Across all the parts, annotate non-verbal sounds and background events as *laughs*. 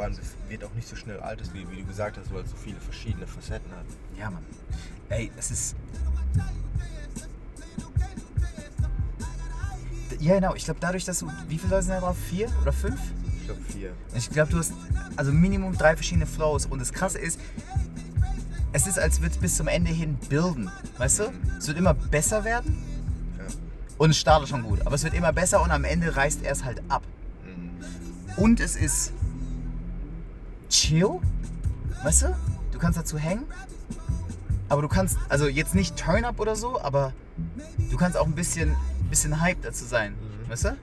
Vor allem, es wird auch nicht so schnell alt, ist, wie, wie du gesagt hast, weil es so viele verschiedene Facetten hat. Ja, Mann. Ey, es ist. Ja, genau. Ich glaube, dadurch, dass du. Wie viele Leute sind da drauf? Vier oder fünf? Ich glaube vier. Ich glaube, du hast also Minimum drei verschiedene Flows. Und das Krasse ist, es ist, als würde es bis zum Ende hin bilden. Weißt du? Es wird immer besser werden. Ja. Und es startet schon gut. Aber es wird immer besser und am Ende reißt er es halt ab. Mhm. Und es ist chill. Weißt du? Du kannst dazu hängen. Aber du kannst, also jetzt nicht Turn Up oder so, aber du kannst auch ein bisschen, bisschen Hype dazu sein. Mhm. Weißt du? Mhm.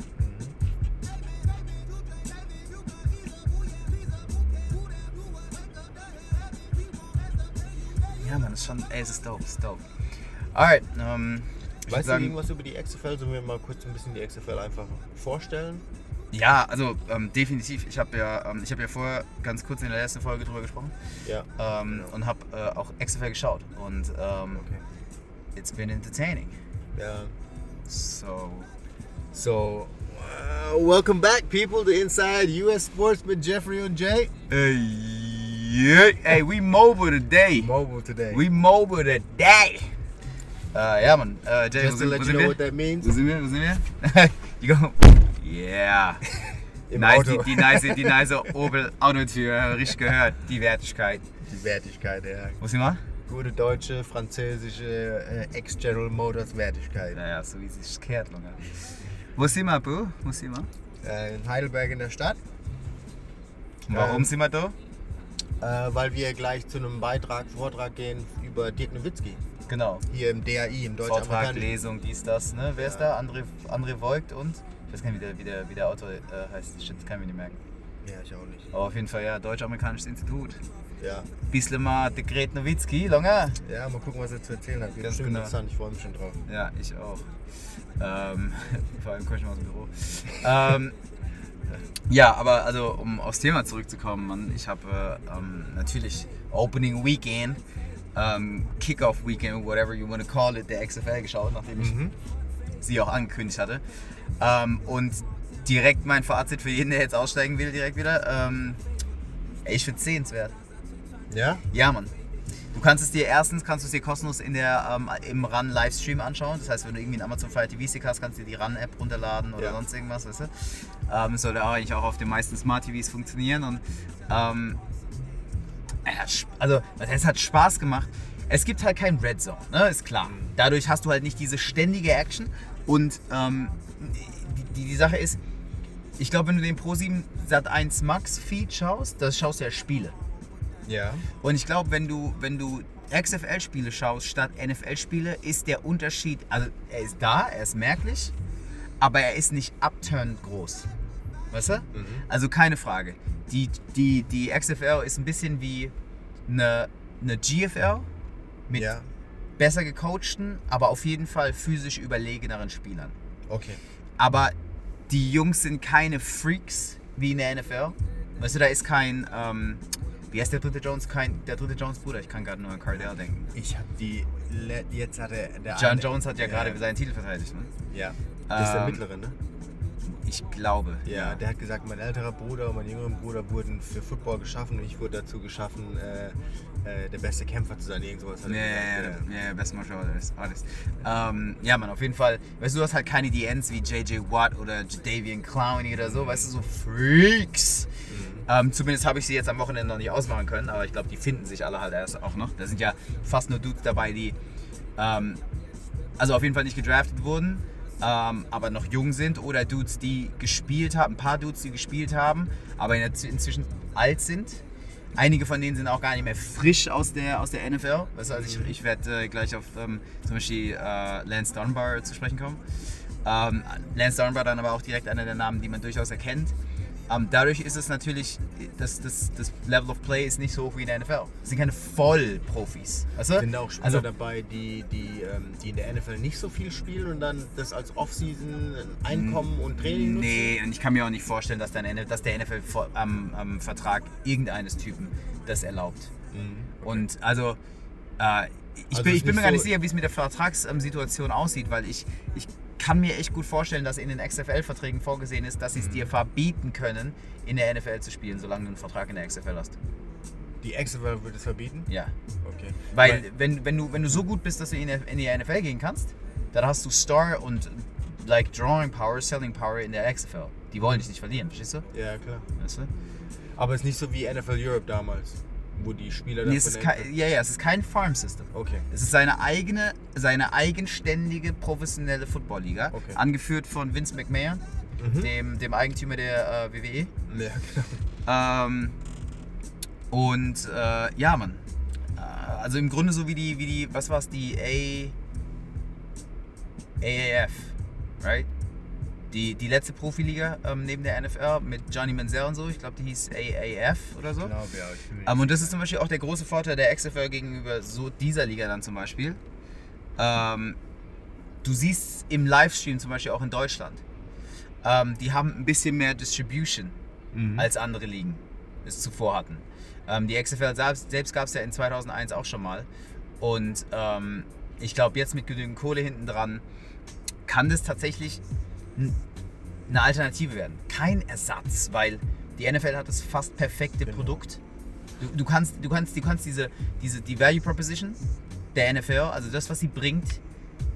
Ja, das ist schon, ey, es ist dope, es ist dope. Alright, ähm, Weißt du irgendwas über die XFL? Sollen wir mal kurz ein bisschen die XFL einfach vorstellen? Ja, also ähm, definitiv. Ich habe ja, ähm, ich hab ja vorher ganz kurz in der letzten Folge drüber gesprochen Ja. ähm, und habe äh, auch XFL geschaut. Und ähm, Okay. it's been entertaining. Ja. So, So, uh, welcome back, people, to Inside US Sports mit Jeffrey und Jay. Hey, yeah. hey, we mobile today. Mobile today. We mobile today. Äh, ja, Mann. Äh, Jay, Just to let you know wir? what that means. Wo sind wir? Wo sind wir? you go. Yeah. *laughs* Im nice, Auto. Die, die nice, die nice Opel Autotür, richtig gehört. Die Wertigkeit. Die Wertigkeit, ja. Wo sind wir? Gute deutsche, französische äh, Ex-General Motors Wertigkeit. Naja, so wie es sich kehrt, Lunge. Wo sind wir, Bro? Wo sind wir? Äh, in Heidelberg in der Stadt, warum Ähm, sind wir da? äh, weil wir gleich zu einem Beitrag, Vortrag gehen über Dirk Nowitzki. Genau. Hier im DAI, im Vortrag, Deutsch-Amerikanischen. Lesung, dies, das. Ne? Wer ist Ja. da? André, André Voigt und? Ich weiß gar nicht, wie der, wie der, wie der Autor äh, heißt. Shit, das kann ich mir nicht merken. Ja, ich auch nicht. Aber auf jeden Fall, ja, Deutsch-Amerikanisches Institut. Ja. Bisschen mal Dekret Nowitzki, Lange. ja, mal gucken, was er zu erzählen hat. Ganz genau. interessant, ich freue mich schon drauf. Ja, ich auch. Ähm, *laughs* vor allem komme ich mal aus dem Büro. ähm, ja, aber also um aufs Thema zurückzukommen, Mann, ich habe äh, ähm, natürlich Opening Weekend, ähm, Kickoff Weekend, whatever you want to call it, der XFL geschaut, nachdem ich Mhm. Sie auch angekündigt hatte. Ähm, und direkt mein Fazit für jeden, der jetzt aussteigen will, direkt wieder. Ähm, ey, ich finde es sehenswert. Ja? Ja, Mann. Du kannst es dir erstens kannst du es dir kostenlos in der, ähm, im RAN Livestream anschauen. Das heißt, wenn du irgendwie einen Amazon Fire TV Stick hast, kannst du dir die RAN App runterladen oder Ja. sonst irgendwas, weißt du? Ähm, sollte auch eigentlich auch auf den meisten Smart TVs funktionieren und ähm, also es hat Spaß gemacht. Es gibt halt kein Red Zone, ne? ist klar. Dadurch hast du halt nicht diese ständige Action und ähm, die, die Sache ist, ich glaube, wenn du den Pro7 Sat1 Max Feed schaust, das schaust du ja Spiele. Ja. Und ich glaube, wenn du, wenn du XFL-Spiele schaust statt NFL-Spiele, ist der Unterschied, also er ist da, er ist merklich, aber er ist nicht upturned groß. Weißt du? Mhm. Also keine Frage. Die, die, die XFL ist ein bisschen wie eine, eine GFL mit Ja. besser gecoachten, aber auf jeden Fall physisch überlegeneren Spielern. Okay. Aber die Jungs sind keine Freaks wie in der NFL. Weißt du, da ist kein, ähm, wie heißt der dritte Jones? Kein, der dritte Jones Bruder, ich kann gerade nur an Cardell denken. Ich habe die. Jetzt hat er. Der John Jones hat ja gerade seinen Titel verteidigt. Ne? Ja. Das ist der Ähm, mittlere, ne? Ich glaube. Ja, der hat gesagt, mein älterer Bruder und mein jüngerer Bruder wurden für Football geschaffen und ich wurde dazu geschaffen, äh, äh, der beste Kämpfer zu sein. Irgend sowas hat Ja, er ja, gesagt. ja, ja, Best Martial Artist. Artist. Ähm, ja, man, auf jeden Fall. Weißt du, du hast halt keine DNs wie JJ Watt oder Jadavian Clowney oder so, weißt du, so Freaks. Ähm, zumindest habe ich sie jetzt am Wochenende noch nicht ausmachen können, aber ich glaube, die finden sich alle halt erst auch noch. Da sind ja fast nur Dudes dabei, die ähm, also auf jeden Fall nicht gedraftet wurden, ähm, aber noch jung sind oder Dudes, die gespielt haben, ein paar Dudes, die gespielt haben, aber inzwischen alt sind. Einige von denen sind auch gar nicht mehr frisch aus der, aus der NFL. Weißt du, also ich, ich werde äh, gleich auf ähm, zum Beispiel äh, Lance Dunbar zu sprechen kommen. Ähm, Lance Dunbar dann aber auch direkt einer der Namen, die man durchaus erkennt. Ähm, dadurch ist es natürlich, das, das, das Level of Play ist nicht so hoch wie in der NFL. Es sind keine Vollprofis. Weißt du? Sind da auch Spieler Also- dabei, die, die, ähm, die in der NFL nicht so viel spielen und dann das als Offseason Einkommen und Training nutzen? Nee, und ich kann mir auch nicht vorstellen, dass der, NFL dass der NFL am, am Vertrag irgendeines Typen das erlaubt. Mhm. Und also, äh, ich, Also bin, ich bin mir nicht gar nicht so- sicher, wie es mit der Vertragssituation aussieht, weil ich, ich kann mir echt gut vorstellen, dass in den XFL-Verträgen vorgesehen ist, dass sie es dir verbieten können, in der NFL zu spielen, solange du einen Vertrag in der XFL hast. Die XFL wird es verbieten? Ja. Okay. Weil, wenn, wenn, du, wenn du so gut bist, dass du in, in die NFL gehen kannst, dann hast du Star und like Drawing Power, Selling Power in der XFL. Die wollen dich nicht verlieren, verstehst du? Ja, klar. Weißt du? Aber es ist nicht so wie NFL Europe damals, wo die Spieler Nee, es ist kein, ja, ja, es ist kein Farm-System. Okay. Es ist seine eigene, seine eigenständige professionelle Football-Liga, Okay. angeführt von Vince McMahon, Mhm. dem, dem Eigentümer der äh, WWE. Ja, genau. Ähm, und äh, ja, Mann. Äh, also im Grunde so wie die, wie die, was war's, die A, AAF, right? Die, die letzte Profiliga ähm, neben der NFL mit Johnny Manziel und so. Ich glaube, die hieß AAF oder so. Ich glaube, ja. Ich Ähm, und das ist zum Beispiel auch der große Vorteil der XFL gegenüber so dieser Liga dann zum Beispiel. Ähm, du siehst im Livestream zum Beispiel auch in Deutschland, ähm, die haben ein bisschen mehr Distribution Mhm. als andere Ligen es zuvor hatten. Ähm, die XFL selbst, selbst gab es ja in 2001 auch schon mal. Und ähm, ich glaube, jetzt mit genügend Kohle hinten dran kann das tatsächlich eine Alternative werden. Kein Ersatz, weil die NFL hat das fast perfekte Genau. Produkt. Du, du, kannst, du, kannst, du kannst diese, diese die Value Proposition der NFL, also das, was sie bringt,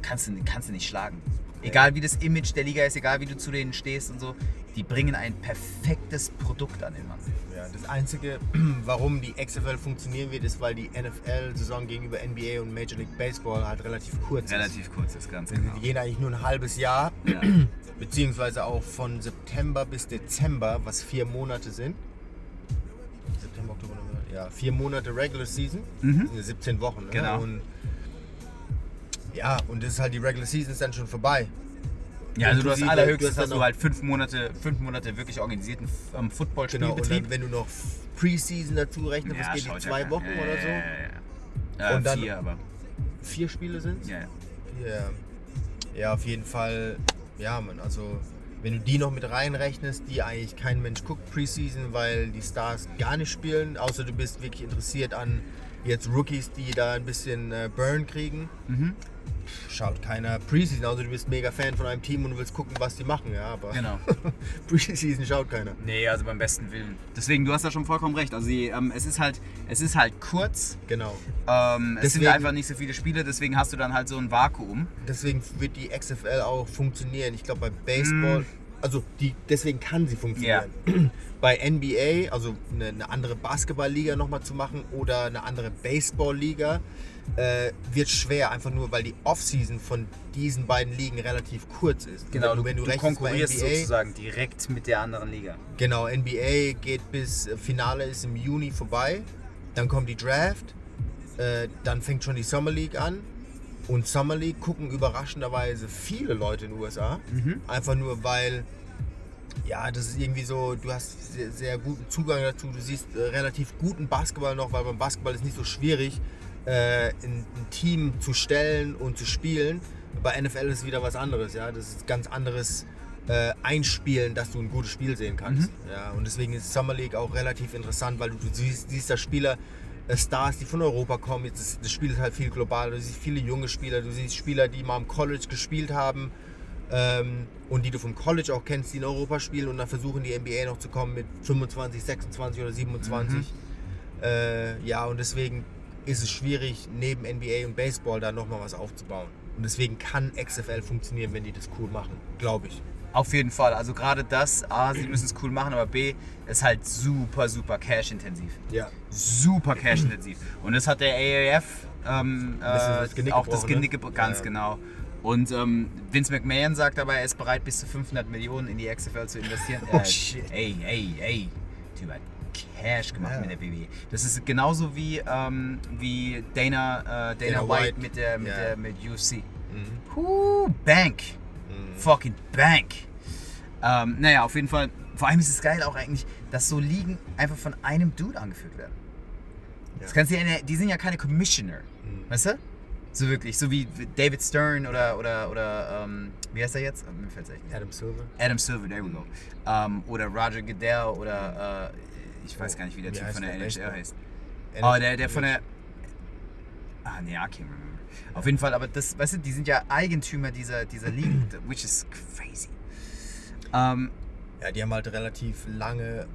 kannst du, kannst du nicht schlagen. Egal wie das Image der Liga ist, egal wie du zu denen stehst und so, die bringen ein perfektes Produkt an den Mann. Ja, das Einzige, *clears throat* warum die XFL funktionieren wird, ist, weil die NFL-Saison gegenüber NBA und Major League Baseball halt relativ kurz ist. Relativ kurz ist ganz Die genau. gehen eigentlich nur ein halbes Jahr, Ja. *clears throat* beziehungsweise auch von September bis Dezember, was vier Monate sind. September, Oktober, November. Ja, vier Monate Regular Season, Mhm. sind 17 Wochen. Ne? Genau. Und ja, und das ist halt die Regular Season ist dann schon vorbei. Ja, also du hast Inklusive- allerhöchstens hast du halt fünf Monate, fünf Monate wirklich organisierten ähm, Genau, und dann, wenn du noch Preseason dazu rechnest, was geht die ja zwei Wochen ja, oder ja, so? Ja, ja, ja. Und dann- vier, aber. Vier Spiele sind Ja, ja. Ja. Ja, auf jeden Fall. Ja, man, also wenn du die noch mit reinrechnest, die eigentlich kein Mensch guckt Preseason, weil die Stars gar nicht spielen, außer du bist wirklich interessiert an jetzt Rookies, die da ein bisschen äh, Burn kriegen. Mhm. Schaut keiner Preseason, also du bist mega Fan von einem Team und du willst gucken, was die machen, ja, aber Genau. *laughs* Preseason schaut keiner. Nee, also beim besten Willen. Deswegen, du hast da schon vollkommen recht. Also die, ähm, es ist halt, es ist halt kurz. Genau. Ähm, es sind Deswegen- einfach nicht so viele Spiele, deswegen hast du dann halt so ein Vakuum. Deswegen wird die XFL auch funktionieren. Ich glaube bei Baseball, also die, deswegen kann sie funktionieren. *clears throat* Bei NBA, also eine, eine andere Basketballliga nochmal zu machen oder eine andere Baseballliga, äh, wird schwer, einfach nur weil die Offseason von diesen beiden Ligen relativ kurz ist. wenn du, wenn du, rechnest bei NBA, sozusagen direkt mit der anderen Liga. Genau, NBA geht bis äh, Finale ist im Juni vorbei. Dann kommt die Draft. Äh, dann fängt schon die Summer League an. Und Summer League gucken überraschenderweise viele Leute in den USA. Einfach nur weil, ja, das ist irgendwie so, du hast sehr, sehr guten Zugang dazu. Du siehst äh, relativ guten Basketball noch, weil beim Basketball ist nicht so schwierig, äh, ein, ein Team zu stellen und zu spielen. Bei NFL ist es wieder was anderes, ja. Das ist ganz anderes äh, Einspielen, dass du ein gutes Spiel sehen kannst. Ja, und deswegen ist Summer League auch relativ interessant, weil du, du siehst, siehst da Spieler, äh, Stars, die von Europa kommen. Jetzt ist, das Spiel ist halt viel globaler. Du siehst viele junge Spieler, du siehst Spieler, die mal im College gespielt haben ähm, und die du vom College auch kennst, die in Europa spielen und dann versuchen die NBA noch zu kommen mit 25, 26 oder 27. Äh, ja, und deswegen ist es schwierig, neben NBA und Baseball da nochmal was aufzubauen. Und deswegen kann XFL funktionieren, wenn die das cool machen, glaube ich. Auf jeden Fall. Also gerade das, A, sie müssen es cool machen, aber B, ist halt super, super cash-intensiv. Ja. Super cash-intensiv. Und das hat der AAF ähm, äh, bisschen das Genick auch das ne? Genick gebrochen, ganz Ja. genau. Und ähm, Vince McMahon sagt dabei, er ist bereit, bis zu 500 Millionen in die XFL zu investieren. Oh, Äh, shit. Ey, ey, ey. Typ hat Cash gemacht Ja. mit der WWE. Das ist genauso wie, ähm, wie Dana, äh, Dana, Dana White, White. mit, der, mit, Ja. der, mit UFC. Mhm. Huh, Bank. Fucking Bank. Ähm, naja, auf jeden Fall. Vor allem ist es geil auch eigentlich, dass so Ligen einfach von einem Dude angeführt werden. Ja. Das kannst du ja die sind ja keine Commissioner. Mhm. Weißt du? So wirklich. So wie David Stern oder, oder, oder ähm, wie heißt er jetzt? Mir fällt's echt nicht. Adam Silver. Adam Silver, there we go. Ähm, oder Roger Goodell oder äh, ich weiß gar nicht, wie der Wie Typ von der der NHL heißt. Oh, der, der von der. Ah, nee, I can't remember. Auf jeden Fall, aber das, weißt du, die sind ja Eigentümer dieser, dieser Liga, *clears throat* which is crazy. Ähm, Ja, die haben halt relativ lange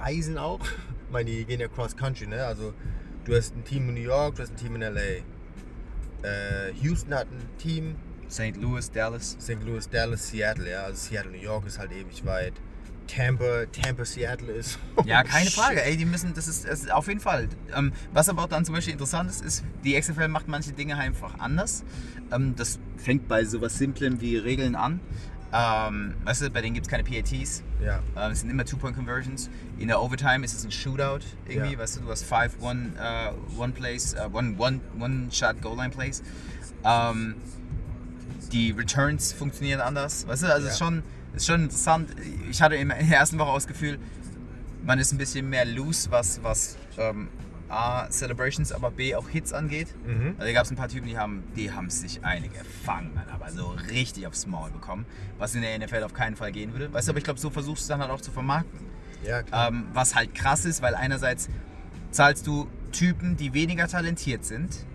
Reisen auch. Ich meine, die gehen ja cross country, ne? Also du hast ein Team in New York, du hast ein Team in LA. Äh, Houston hat ein Team, St. Louis, Dallas. St. Louis, Dallas, Seattle, ja. Also Seattle, New York ist halt ewig weit. Tampa, Tampa, Seattle ist. *laughs* Ja, keine Shit. Frage. Ey, die müssen, das ist, das ist auf jeden Fall. Ähm, was aber auch dann zum Beispiel interessant ist, ist, die XFL macht manche Dinge einfach anders. Ähm, das fängt bei sowas Simplem wie Regeln an. Ähm, weißt du, bei denen gibt es keine PATs. Ja. Ähm, es sind immer Two-Point-Conversions. In der Overtime ist es ein Shootout irgendwie, Ja. weißt du, du hast five One, äh, one Plays, äh, one, one, one Shot Goal Line Plays. Ähm, die Returns funktionieren anders, weißt du, also es ist Ja. schon, ist schon interessant. Ich hatte in der ersten Woche auch das Gefühl, man ist ein bisschen mehr loose, was, was ähm, A, Celebrations, aber B, auch Hits angeht. Mhm. Also da gab es ein paar Typen, die haben, die haben sich eine gefangen, aber so richtig aufs Maul bekommen, was in der NFL auf keinen Fall gehen würde. Weißt du, aber ich glaube, so versuchst du es dann halt auch zu vermarkten. Ja, klar. Ähm, was halt krass ist, weil einerseits zahlst du Typen, die weniger talentiert sind,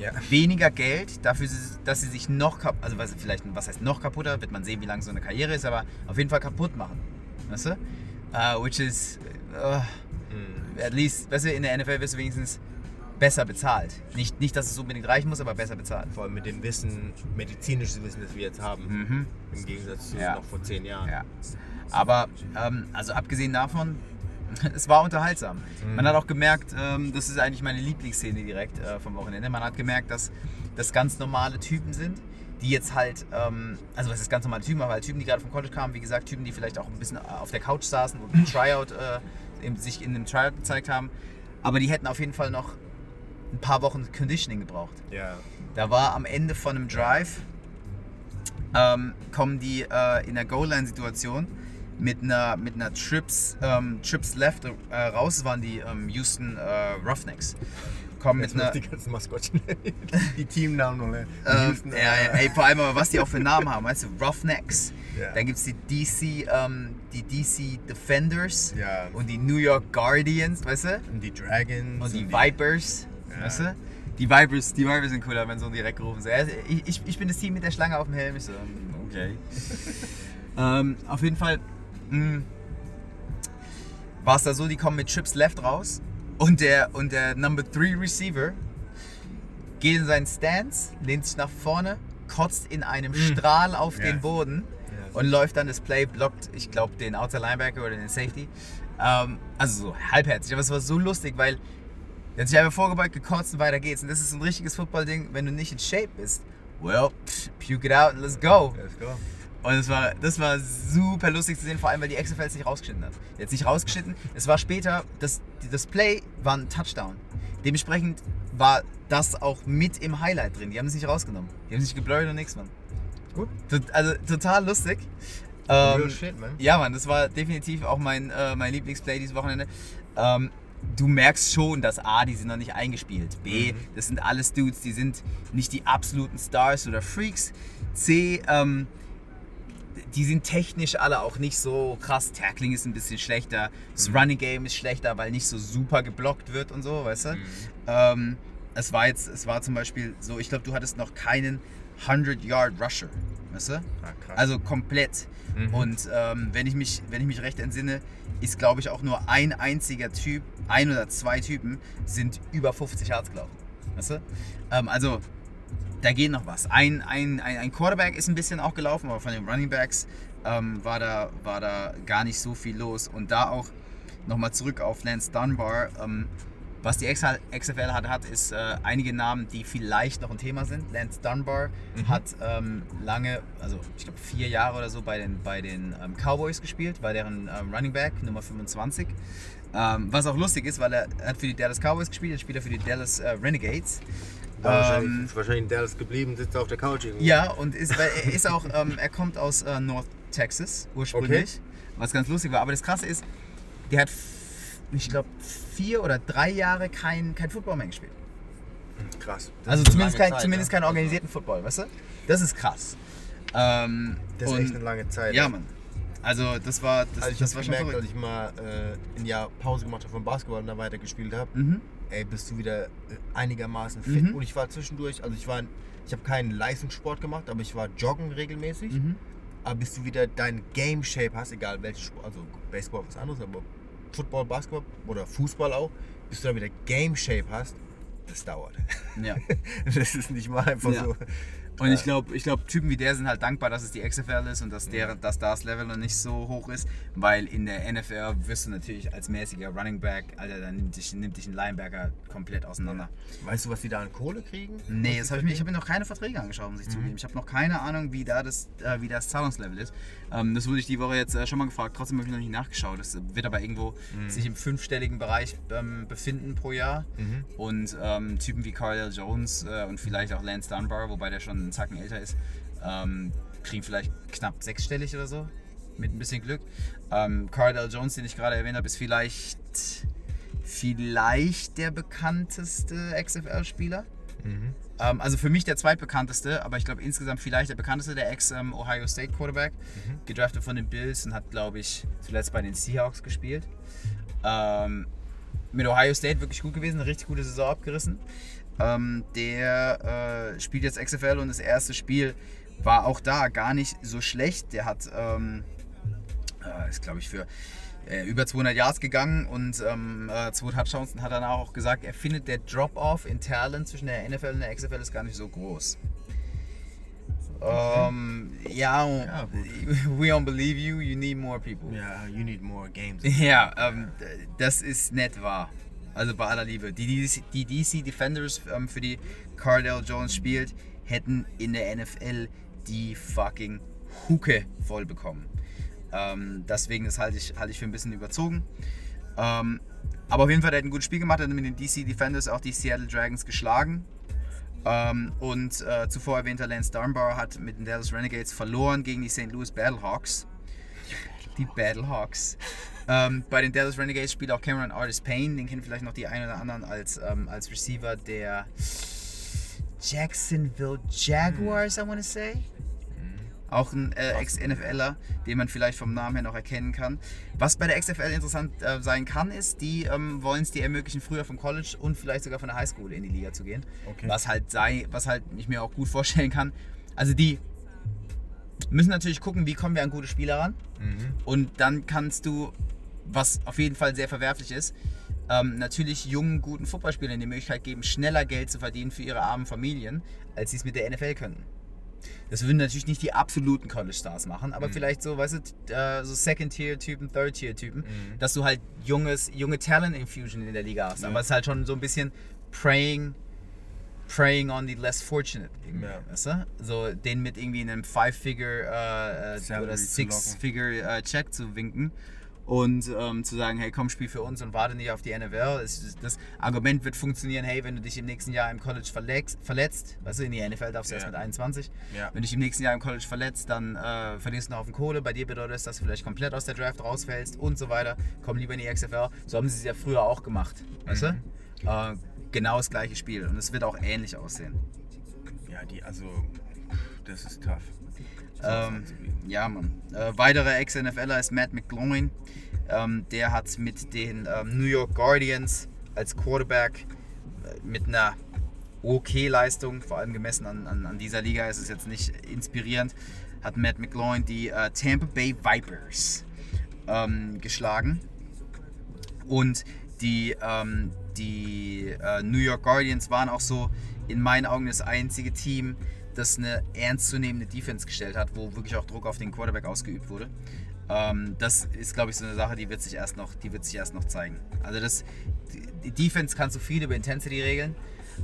ja. weniger Geld dafür, dass sie sich noch kap also was, vielleicht was heißt noch kaputter, wird man sehen, wie lang so eine Karriere ist, aber auf jeden Fall kaputt machen. Weißt du? Uh, which is uh, Mhm. at least, weißt du, in der NFL wirst du wenigstens besser bezahlt. Nicht, nicht, dass es unbedingt reichen muss, aber besser bezahlt. Vor allem mit dem Wissen, medizinisches Wissen, das wir jetzt haben. Mhm. Im Gegensatz zu Ja. noch vor zehn Jahren. Ja. Aber, ähm, also abgesehen davon, *laughs* es war unterhaltsam. Mhm. Man hat auch gemerkt, ähm, das ist eigentlich meine Lieblingsszene direkt äh, vom Wochenende. Man hat gemerkt, dass das ganz normale Typen sind, die jetzt halt, ähm, also was ist ganz normale Typen, aber halt Typen, die gerade vom College kamen, wie gesagt, Typen, die vielleicht auch ein bisschen auf der Couch saßen und *laughs* Tryout, äh, eben sich in einem Tryout gezeigt haben. Aber die hätten auf jeden Fall noch ein paar Wochen Conditioning gebraucht. Ja. Da war am Ende von einem Drive, ähm, kommen die äh, in der Goal-Line-Situation mit einer, mit einer Trips, ähm, Trips Left äh, raus, waren die ähm, Houston äh, Roughnecks. Kommen mit Jetzt noch einer, die ganzen Maskottchen. *laughs* die Teamnamen und ähm, Houston, ja, äh, ja, ey, vor allem was die auch für Namen haben, weißt du, Roughnecks. Ja. Dann gibt es die DC, ähm, die DC Defenders Ja. und die New York Guardians, weißt du? Und die Dragons. Und die Vipers, Ja. weißt du? Die Vipers, die Vipers sind cooler, wenn so direkt gerufen wird. Also ich, ich, ich bin das Team mit der Schlange auf dem Helm. Ich so, okay. *laughs* ähm, auf jeden Fall war es da so, die kommen mit Trips Left raus und der, und der Number 3 Receiver geht in seinen Stance, lehnt sich nach vorne, kotzt in einem Strahl auf Ja. den Boden Ja. und läuft dann das Play, blockt, ich glaube, den Outside Linebacker oder den Safety. Ähm, also so halbherzig, aber es war so lustig, weil er hat sich einfach vorgebeugt, gekotzt und weiter geht's. Und das ist ein richtiges Football-Ding, wenn du nicht in Shape bist. Well, pff, puke it out and let's go. Let's go. Und es war, das war super lustig zu sehen, vor allem weil die XFL es nicht rausgeschnitten hat. Jetzt nicht rausgeschnitten, es war später, das, das Play war ein Touchdown. Dementsprechend war das auch mit im Highlight drin. Die haben es nicht rausgenommen. Die haben es nicht geblurrt und nichts, Mann. Gut. Also total lustig. Real Ähm, shit, man. ja, Mann, das war definitiv auch mein, äh, mein Lieblingsplay dieses Wochenende. Ähm, du merkst schon, dass A, die sind noch nicht eingespielt. B, Mhm. das sind alles Dudes, die sind nicht die absoluten Stars oder Freaks. C, ähm, die sind technisch alle auch nicht so krass. Tackling ist ein bisschen schlechter. Das Mhm. Running Game ist schlechter, weil nicht so super geblockt wird und so, weißt du? Mhm. Ähm, es war jetzt, es war zum Beispiel so, ich glaube, du hattest noch keinen 100-Yard-Rusher, weißt du? Ah. Also komplett. Mhm. Und ähm, wenn, ich mich, wenn ich mich recht entsinne, ist, glaube ich, auch nur ein einziger Typ, ein oder zwei Typen, sind über 50 Yards gelaufen. Weißt du? Ähm, also, da geht noch was. Ein, ein, ein, ein Quarterback ist ein bisschen auch gelaufen, aber von den Running Backs ähm, war, da, war da gar nicht so viel los. Und da auch nochmal zurück auf Lance Dunbar. Ähm, was die XFL hat, hat ist äh, einige Namen, die vielleicht noch ein Thema sind. Lance Dunbar Mhm. hat ähm, lange, also ich glaube vier Jahre oder so bei den, bei den ähm, Cowboys gespielt, war deren ähm, Running Back Nummer 25. Ähm, was auch lustig ist, weil er hat für die Dallas Cowboys gespielt, jetzt spielt er für die Dallas äh, Renegades. Wahrscheinlich, Ähm, ist wahrscheinlich in Dallas geblieben, sitzt auf der Couch irgendwie. ja, und ist, weil er ist auch, ähm, er kommt aus äh, North Texas ursprünglich, was ganz lustig war. Aber das Krasse ist, der hat, ich glaube, vier oder drei Jahre kein, kein Football mehr gespielt. Krass. Das Also ist zumindest, kein, Zeit, zumindest ja. keinen organisierten Football, weißt du? Das ist krass. Ähm, Das ist echt eine lange Zeit. Ja, Mann. Also das war, das, Also ich das war schon gemerkt, als verrückt. ich mal äh, ein Jahr Pause gemacht habe vom Basketball und dann weiter gespielt habe, Mhm. Ey, bist du wieder äh, einigermaßen fit. Mhm. Und ich war zwischendurch, also ich war, ich habe keinen Leistungssport gemacht, aber ich war joggen regelmäßig. Mhm. Aber bis du wieder dein Game Shape hast, egal welches Sport, also Baseball was anderes, aber Football, Basketball oder Fußball auch, bis du dann wieder Game Shape hast, das dauert. Ja. *laughs* Das ist nicht mal einfach Ja. so. Und ich glaube, ich glaub, Typen wie der sind halt dankbar, dass es die XFL ist und dass, der, dass das Level noch nicht so hoch ist, weil in der NFL wirst du natürlich als mäßiger Running Back, Alter, dann nimmt dich, nimmt dich ein Linebacker komplett auseinander. Weißt du, was die da an Kohle kriegen? Nee, das hab ich, mir, ich habe mir noch keine Verträge angeschaut, muss ich zugeben. Ich habe noch keine Ahnung, wie, da das, äh, wie das Zahlungslevel ist. Ähm, das wurde ich die Woche jetzt äh, schon mal gefragt, trotzdem habe ich noch nicht nachgeschaut. Das wird aber irgendwo sich im fünfstelligen Bereich ähm, befinden pro Jahr. Mhm. Und ähm, Typen wie Cardell Jones äh, und vielleicht auch Lance Dunbar, wobei der schon einen Zacken älter ist, ähm, kriegen vielleicht knapp sechsstellig oder so. Mit ein bisschen Glück. Ähm, Cardell Jones, den ich gerade erwähnt habe, ist vielleicht, vielleicht der bekannteste XFL-Spieler. Mhm. Ähm, also für mich der zweitbekannteste, aber ich glaube insgesamt vielleicht der bekannteste, der Ex-Ohio State Quarterback. Gedraftet von den Bills und hat, glaube ich, zuletzt bei den Seahawks gespielt. Ähm, mit Ohio State wirklich gut gewesen, eine richtig gute Saison abgerissen. Ähm, der äh, spielt jetzt XFL und das erste Spiel war auch da gar nicht so schlecht. Der hat, ähm, äh, ist glaube ich für äh, über 200 Yards gegangen und ähm, äh, zwei Touchdowns und hat dann auch gesagt, er findet der Drop-Off in Talent zwischen der NFL und der XFL ist gar nicht so groß. Ähm, ja, Ja, we don't believe you, you need more people. Ja, you need more games. *laughs* Ja, ähm, das ist nicht wahr. Also bei aller Liebe. Die DC, die DC Defenders, ähm, für die Cardell Jones spielt, hätten in der NFL die fucking Hucke voll bekommen. Ähm, deswegen, das halte ich, halte ich für ein bisschen überzogen. Ähm, aber auf jeden Fall, der hat ein gutes Spiel gemacht, hat mit den DC Defenders auch die Seattle Dragons geschlagen. Ähm, und äh, zuvor erwähnter Lance Dunbar hat mit den Dallas Renegades verloren gegen die St. Louis Battlehawks. Die Battlehawks. ähm, bei den Dallas Renegades spielt auch Cameron Artis Payne, den kennen vielleicht noch die einen oder anderen als, ähm, als Receiver der Jacksonville Jaguars, I want to say. Auch ein äh, Ex-NFLer, den man vielleicht vom Namen her noch erkennen kann. Was bei der XFL interessant äh, sein kann, ist, die ähm, wollen es dir ermöglichen, früher vom College und vielleicht sogar von der Highschool in die Liga zu gehen. Okay. Was halt sei, was halt ich mir auch gut vorstellen kann. Also die müssen natürlich gucken, wie kommen wir an gute Spieler ran. Mhm. Und dann kannst du, was auf jeden Fall sehr verwerflich ist, ähm, natürlich jungen, guten Footballspielern die Möglichkeit geben, schneller Geld zu verdienen für ihre armen Familien, als sie es mit der NFL könnten. Das würden natürlich nicht die absoluten College-Stars machen, aber vielleicht so, weißt du, äh, so Second-Tier-Typen, Third-Tier-Typen, dass du halt junges, junge Talent-Infusion in der Liga hast. Ja. Aber es ist halt schon so ein bisschen praying, preying on the less fortunate. Ja. weißt du? So den mit irgendwie einem Five-Figure äh, äh, oder zu Six-Figure-Check zu winken und ähm, zu sagen, hey komm, spiel für uns und warte nicht auf die NFL. Ist- das Argument wird funktionieren, hey, wenn du dich im nächsten Jahr im College verletzt, verletzt weißt du, in die NFL darfst du erst Ja. mit 21, Ja. wenn du dich im nächsten Jahr im College verletzt, dann äh, verlierst du einen Haufen Kohle. Bei dir bedeutet das, dass du vielleicht komplett aus der Draft rausfällst und so weiter. Komm lieber in die XFL. So haben sie es ja früher auch gemacht. Weißt Mhm. du? Äh, genau das gleiche Spiel. Und es wird auch ähnlich aussehen. Ja, die, also, das ist tough. Ähm, ja, Mann. Äh, weiterer Ex-NFLer ist Matt McGloin. Ähm, der hat mit den ähm, New York Guardians als Quarterback äh, mit einer okay Leistung, vor allem gemessen an, an, an dieser Liga ist es jetzt nicht inspirierend, hat Matt McGloin die äh, Tampa Bay Vipers ähm, geschlagen. Und die, ähm, die äh, New York Guardians waren auch so in meinen Augen das einzige Team, das eine ernstzunehmende Defense gestellt hat, wo wirklich auch Druck auf den Quarterback ausgeübt wurde. Ähm, das ist, glaube ich, so eine Sache, die wird sich erst noch, die wird sich erst noch zeigen. Also das, die Defense kannst du viel über Intensity regeln,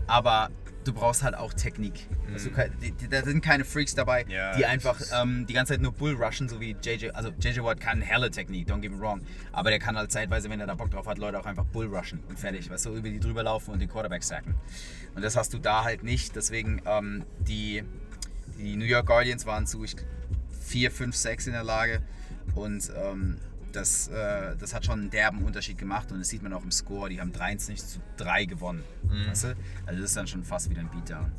aber du brauchst halt auch Technik. Also, die- die- da sind keine Freaks dabei, Ja, die einfach ähm, die ganze Zeit nur Bull rushen, so wie JJ. Also JJ Watt kann helle Technik, don't get me wrong. Aber der kann halt zeitweise, wenn er da Bock drauf hat, Leute auch einfach Bull rushen und fertig. Weißt du, über die drüber laufen und den Quarterback sacken. Und das hast du da halt nicht. Deswegen ähm, die, die New York Guardians waren zu ich, 4, 5, 6 in der Lage. Und ähm, das, äh, das hat schon einen derben Unterschied gemacht und das sieht man auch im Score. Die haben 23 zu 3 gewonnen. Weißt du? Also das ist dann schon fast wieder ein Beatdown.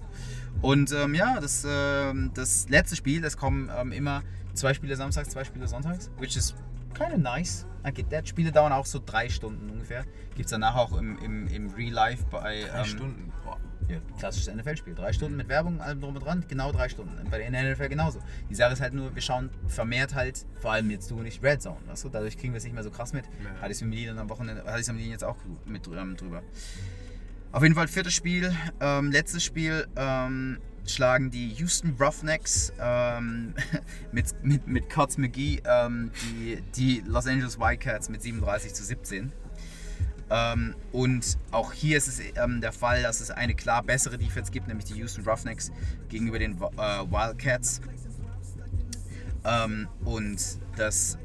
Und ähm, ja, das, ähm, das letzte Spiel, das kommen ähm, immer zwei Spiele samstags, zwei Spiele sonntags, which is kind of nice. I get that. Spiele dauern auch so drei Stunden ungefähr. Gibt es danach auch im, im, im Real Life bei. Drei ähm, Stunden. Boah. ja, klassisches NFL-Spiel. Drei Stunden mit Werbung, allem drum und dran, genau drei Stunden. Bei der NFL genauso. Die Sache ist halt nur, wir schauen vermehrt halt, vor allem jetzt du und ich, Red Zone. Weißt du? Dadurch kriegen wir es nicht mehr so krass mit. Ja. Hatte ich es mit Medien am Wochenende, hatte ich es mit Medien jetzt auch mit ähm, drüber. Auf jeden Fall viertes Spiel, ähm, letztes Spiel ähm, schlagen die Houston Roughnecks ähm, *laughs* mit, mit, mit Cots McGee ähm, die, die Los Angeles Wildcats mit 37 zu 17. Ähm, und auch hier ist es ähm, der Fall, dass es eine klar bessere Defense gibt, nämlich die Houston Roughnecks gegenüber den äh, Wildcats. Ähm, und das,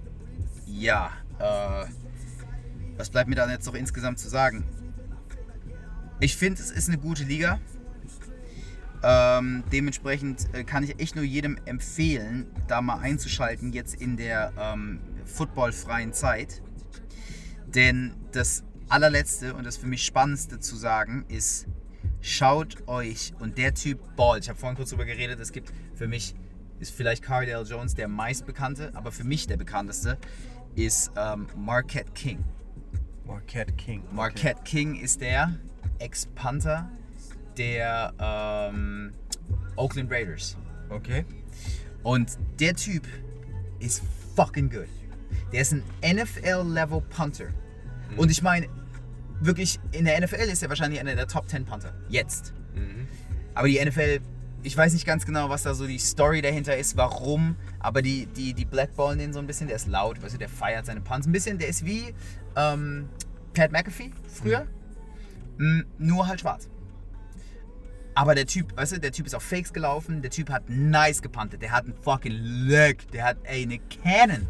ja, äh, was bleibt mir da jetzt noch insgesamt zu sagen? Ich finde, es ist eine gute Liga. Ähm, dementsprechend äh, kann ich echt nur jedem empfehlen, da mal einzuschalten, jetzt in der ähm, footballfreien Zeit. Denn das allerletzte und das für mich spannendste zu sagen ist, schaut euch und der Typ ballt. Ich habe vorhin kurz drüber geredet, es gibt für mich, ist vielleicht Cardale Jones der meistbekannte, aber für mich der bekannteste ist ähm, Marquette King. Marquette King. Marquette King ist der Ex-Panther der ähm, Oakland Raiders. Okay. Und der Typ ist fucking good. Der ist ein NFL-Level Punter. Und ich meine, wirklich, in der NFL ist er wahrscheinlich einer der Top 10 Punter. Jetzt. Mhm. Aber die NFL, ich weiß nicht ganz genau, was da so die Story dahinter ist, warum, aber die, die, die blackballen den so ein bisschen, der ist laut, weißt du, der feiert seine Punts ein bisschen, der ist wie ähm, Pat McAfee früher, Mm, nur halt schwarz. Aber der Typ, weißt du, der Typ ist auf Fakes gelaufen, der Typ hat nice gepuntet, der hat einen fucking Leg, der hat, ey, eine Cannon.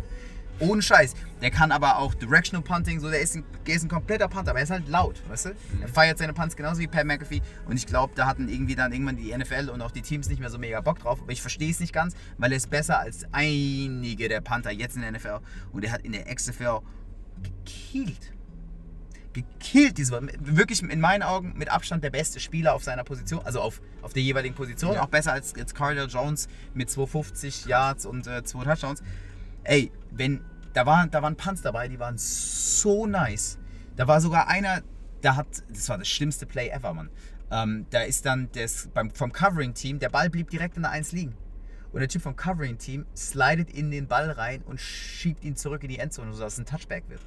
Ohne Scheiß. Der kann aber auch Directional Punting, so, der ist ein, der ist ein kompletter Punter, aber er ist halt laut, weißt du? Er feiert seine Punts genauso wie Pat McAfee und ich glaube, da hatten irgendwie dann irgendwann die NFL und auch die Teams nicht mehr so mega Bock drauf, aber ich verstehe es nicht ganz, weil er ist besser als einige der Panther jetzt in der NFL und er hat in der XFL gekillt gekillt. Diese, wirklich in meinen Augen mit Abstand der beste Spieler auf seiner Position, also auf, auf der jeweiligen Position. Ja. Auch besser als jetzt Cardell Jones mit 250 Yards und äh, zwei Touchdowns. Ey, wenn, da waren, da waren Punts dabei, die waren so nice. Da war sogar einer, der hat, das war das schlimmste Play ever, Mann. Ähm, da ist dann das, beim, vom Covering-Team, der Ball blieb direkt in der 1 liegen. Und der Typ vom Covering-Team slidet in den Ball rein und schiebt ihn zurück in die Endzone, sodass es ein Touchback wird.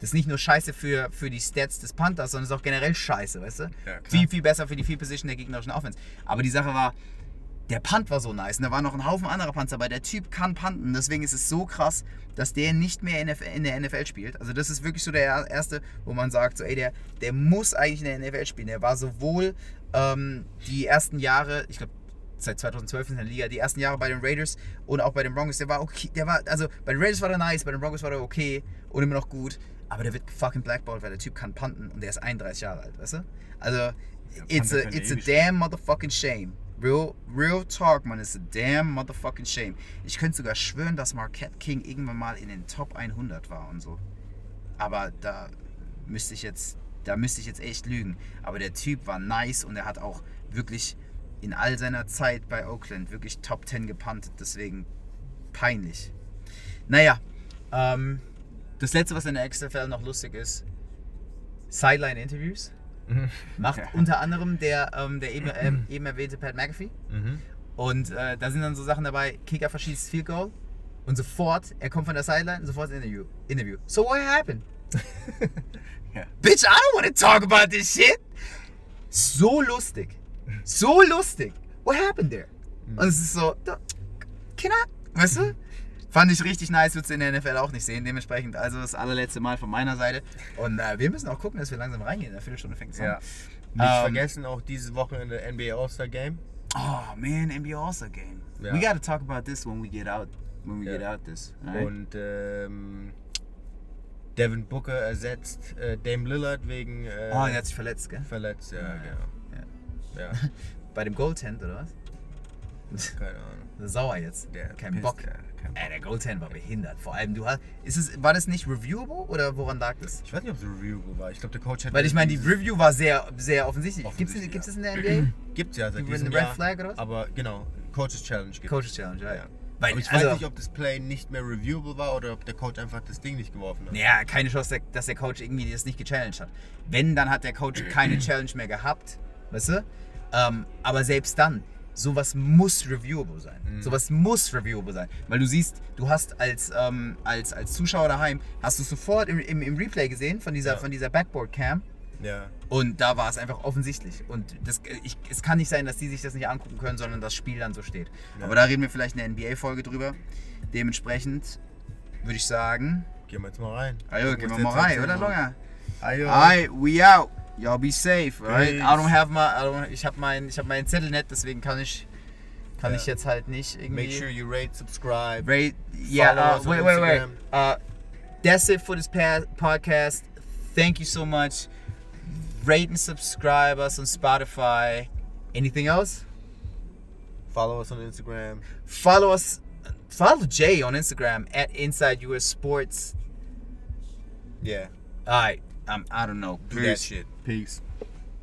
Das ist nicht nur scheiße für, für die Stats des Panthers, sondern es ist auch generell scheiße, weißt du? Ja, viel, viel besser für die Field Position der gegnerischen Offense. Aber die Sache war, der Punt war so nice und da waren noch ein Haufen anderer Punts dabei. Der Typ kann punten, deswegen ist es so krass, dass der nicht mehr in der NFL spielt. Also das ist wirklich so der erste, wo man sagt, so ey, der, der muss eigentlich in der NFL spielen. Der war sowohl ähm, die ersten Jahre, ich glaube seit 2012 in der Liga, die ersten Jahre bei den Raiders und auch bei den Broncos, der war okay, der war, also bei den Raiders war der nice, bei den Broncos war der okay und immer noch gut, aber der wird fucking blackballed, weil der Typ kann punten und der ist 31 Jahre alt, weißt du? Also, it's a, it's a damn motherfucking shame. Real, real talk, man, it's a damn motherfucking shame. Ich könnte sogar schwören, dass Marquette King irgendwann mal in den Top 100 war und so. Aber da müsste ich jetzt, da müsste ich jetzt echt lügen. Aber der Typ war nice und er hat auch wirklich in all seiner Zeit bei Oakland wirklich Top 10 gepuntet. Deswegen peinlich. Naja, ähm, das letzte, was in der XFL noch lustig ist, Sideline-Interviews. Macht Ja. unter anderem der, ähm, der eben, ähm, *clears throat* eben erwähnte Pat McAfee. Mhm. Und äh, da sind dann so Sachen dabei, Kicker verschießt Field Goal und sofort, er kommt von der Sideline, sofort Interview. Interview. So what happened? *laughs* Ja. Bitch, I don't want to talk about this shit. So lustig. So lustig. What happened there? Und es ist so, can I? Weißt du? Fand ich richtig nice, würdest du in der NFL auch nicht sehen. Dementsprechend, also das allerletzte Mal von meiner Seite. Und äh, wir müssen auch gucken, dass wir langsam reingehen. In einer Viertelstunde fängt es Ja. an. Nicht Ähm, vergessen auch dieses Wochenende NBA All-Star Game. Oh man, NBA All-Star Game. Ja. We gotta talk about this when we get out. When we Ja. get out this. alright? Und ähm, Devin Booker ersetzt äh, Dame Lillard wegen äh, oh, der hat sich verletzt, gell? verletzt. Ja, Ja, genau. Ja. Ja. *laughs* Bei dem Goaltend oder was? Keine Ahnung. Sauer jetzt. Der Kein pisst, Bock. ja, kein Bock. Ey, der Goaltend war behindert. Vor allem, du hast. Ist es, war das nicht reviewable oder woran lag das? Ich weiß nicht, ob es ein Review war. Ich glaube, der Coach hat. Weil ich meine, die Review war sehr, sehr offensichtlich. Gibt Offensichtlich, es ja. das in der NBA? *clears throat* Gibt's ja seit Die diesem Red. Flag oder was? Aber genau, Coaches Challenge gibt Coaches Challenge, ja. Ja. Weil, Aber ich also, weiß nicht, ob das Play nicht mehr reviewable war oder ob der Coach einfach das Ding nicht geworfen hat. Ja, keine Chance, der- dass der Coach irgendwie das nicht gechallenged hat. Wenn, dann hat der Coach keine *clears throat* Challenge mehr gehabt, weißt du? Ähm, aber selbst dann, sowas muss reviewable sein. Mhm. Sowas muss reviewable sein. Weil du siehst, du hast als, ähm, als, als Zuschauer daheim, hast du sofort im, im, im Replay gesehen von dieser, Ja. von dieser Backboard-Cam Ja. und da war es einfach offensichtlich. Und das, ich, es kann nicht sein, dass die sich das nicht angucken können, sondern das Spiel dann so steht. Ja. Aber da reden wir vielleicht in der NBA-Folge drüber. Dementsprechend würde ich sagen, Gehen wir jetzt mal rein. Gucken gehen wir mal rein, oder Longer? Ayo. Alright, we out. Y'all be safe, alright? I don't have my, I don't, ich habe mein, ich habe meinen Zettel nicht, deswegen kann ich, kann Ja. ich jetzt halt nicht irgendwie. Make sure you rate, subscribe. Rate, yeah, uh, on wait, wait, wait. Uh, that's it for this podcast. Thank you so much. Rate and subscribe us on Spotify. Anything else? Follow us on Instagram. Follow us. Follow Jay on Instagram at Inside US Sports. Yeah. All right. Um, I don't know. Do that shit. Peace.